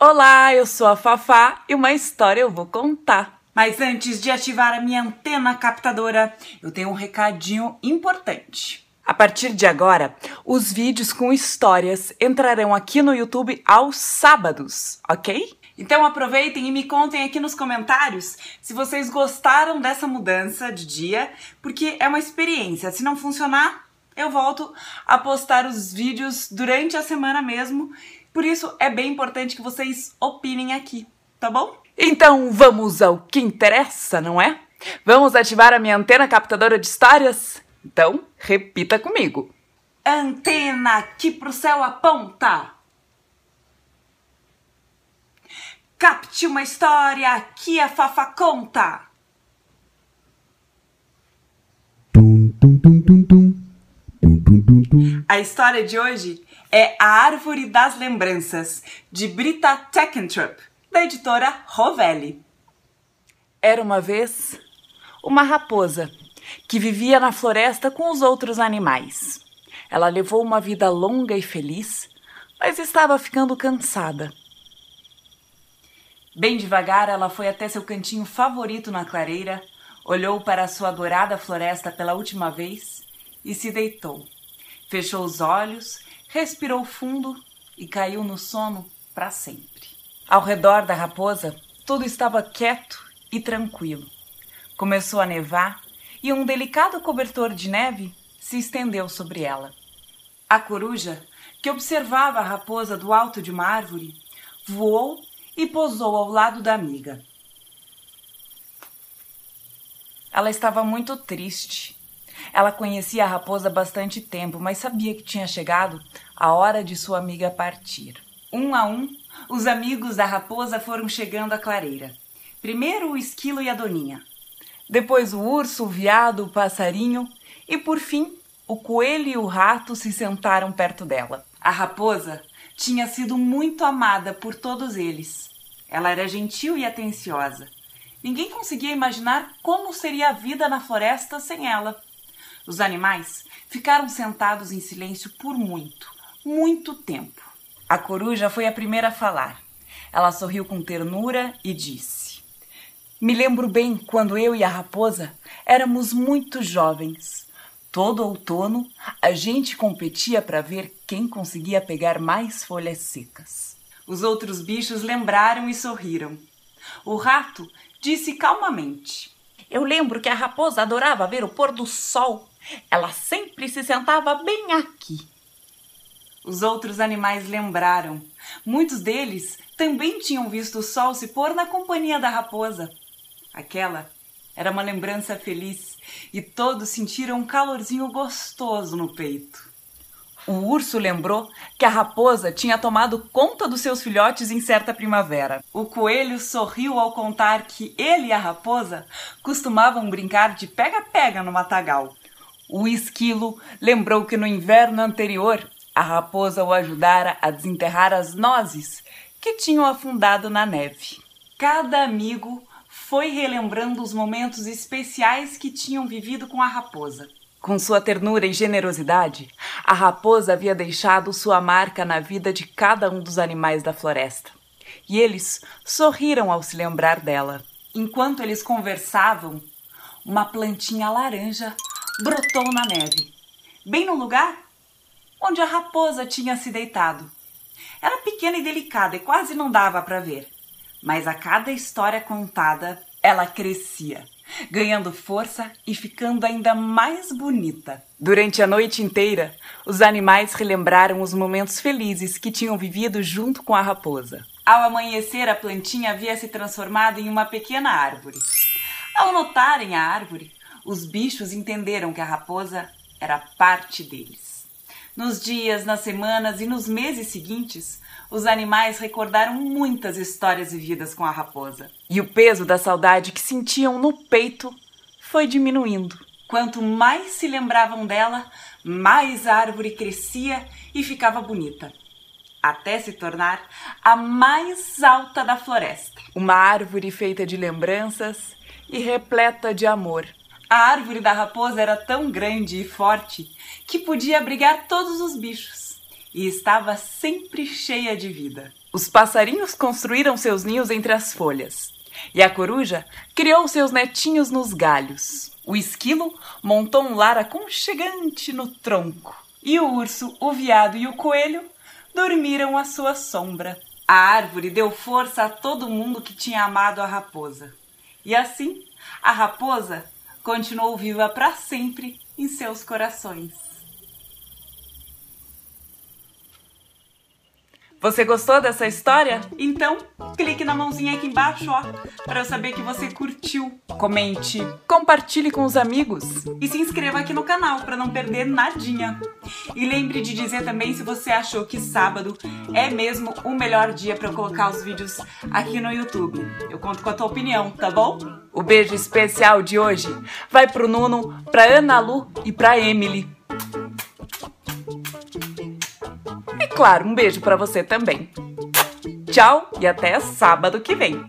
Olá, eu sou a Fafá e uma história eu vou contar. Mas antes de ativar a minha antena captadora, eu tenho um recadinho importante. A partir de agora, os vídeos com histórias entrarão aqui no YouTube aos sábados, ok? Então aproveitem e me contem aqui nos comentários se vocês gostaram dessa mudança de dia, porque é uma experiência. Se não funcionar, eu volto a postar os vídeos durante a semana mesmo. Por isso é bem importante que vocês opinem aqui, tá bom? Então vamos ao que interessa, não é? Vamos ativar a minha antena captadora de histórias? Então, repita comigo. Antena que pro céu aponta. Capte uma história que a Fafa conta. A história de hoje é A Árvore das Lembranças, de Brita Teckentrup, da editora Rovelli. Era uma vez uma raposa que vivia na floresta com os outros animais. Ela levou uma vida longa e feliz, mas estava ficando cansada. Bem devagar, ela foi até seu cantinho favorito na clareira, olhou para sua adorada floresta pela última vez e se deitou. Fechou os olhos, respirou fundo e caiu no sono para sempre. Ao redor da raposa, tudo estava quieto e tranquilo. Começou a nevar e um delicado cobertor de neve se estendeu sobre ela. A coruja, que observava a raposa do alto de uma árvore, voou e pousou ao lado da amiga. Ela estava muito triste. Ela conhecia a raposa bastante tempo, mas sabia que tinha chegado a hora de sua amiga partir. Um a um, os amigos da raposa foram chegando à clareira. Primeiro o esquilo e a doninha. Depois o urso, o veado, o passarinho e, por fim, o coelho e o rato se sentaram perto dela. A raposa tinha sido muito amada por todos eles. Ela era gentil e atenciosa. Ninguém conseguia imaginar como seria a vida na floresta sem ela. Os animais ficaram sentados em silêncio por muito, muito tempo. A coruja foi a primeira a falar. Ela sorriu com ternura e disse: Me lembro bem quando eu e a raposa éramos muito jovens. Todo outono a gente competia para ver quem conseguia pegar mais folhas secas. Os outros bichos lembraram e sorriram. O rato disse calmamente: Eu lembro que a raposa adorava ver o pôr do sol. Ela sempre se sentava bem aqui. Os outros animais lembraram. Muitos deles também tinham visto o sol se pôr na companhia da raposa. Aquela era uma lembrança feliz e todos sentiram um calorzinho gostoso no peito. O urso lembrou que a raposa tinha tomado conta dos seus filhotes em certa primavera. O coelho sorriu ao contar que ele e a raposa costumavam brincar de pega-pega no matagal. O esquilo lembrou que no inverno anterior a raposa o ajudara a desenterrar as nozes que tinham afundado na neve. Cada amigo foi relembrando os momentos especiais que tinham vivido com a raposa. Com sua ternura e generosidade, a raposa havia deixado sua marca na vida de cada um dos animais da floresta. E eles sorriram ao se lembrar dela. Enquanto eles conversavam, uma plantinha laranja brotou na neve, bem no lugar onde a raposa tinha se deitado. Era pequena e delicada e quase não dava para ver, mas a cada história contada, ela crescia ganhando força e ficando ainda mais bonita. Durante a noite inteira, os animais relembraram os momentos felizes que tinham vivido junto com a raposa. Ao amanhecer, a plantinha havia se transformado em uma pequena árvore. Ao notarem a árvore, os bichos entenderam que a raposa era parte deles. Nos dias, nas semanas e nos meses seguintes, os animais recordaram muitas histórias vividas com a raposa. E o peso da saudade que sentiam no peito foi diminuindo. Quanto mais se lembravam dela, mais a árvore crescia e ficava bonita, até se tornar a mais alta da floresta. Uma árvore feita de lembranças e repleta de amor. A árvore da raposa era tão grande e forte que podia abrigar todos os bichos e estava sempre cheia de vida. Os passarinhos construíram seus ninhos entre as folhas. E a coruja criou seus netinhos nos galhos. O esquilo montou um lar aconchegante no tronco. E o urso, o veado e o coelho dormiram à sua sombra. A árvore deu força a todo mundo que tinha amado a raposa. E assim, a raposa continuou viva para sempre em seus corações. Você gostou dessa história? Então, clique na mãozinha aqui embaixo, ó, para eu saber que você curtiu. Comente, compartilhe com os amigos e se inscreva aqui no canal para não perder nadinha. E lembre de dizer também se você achou que sábado é mesmo o melhor dia para eu colocar os vídeos aqui no YouTube. Eu conto com a tua opinião, tá bom? O beijo especial de hoje vai pro Nuno, pra Ana Lu e pra Emily. Claro, um beijo para você também. Tchau e até sábado que vem.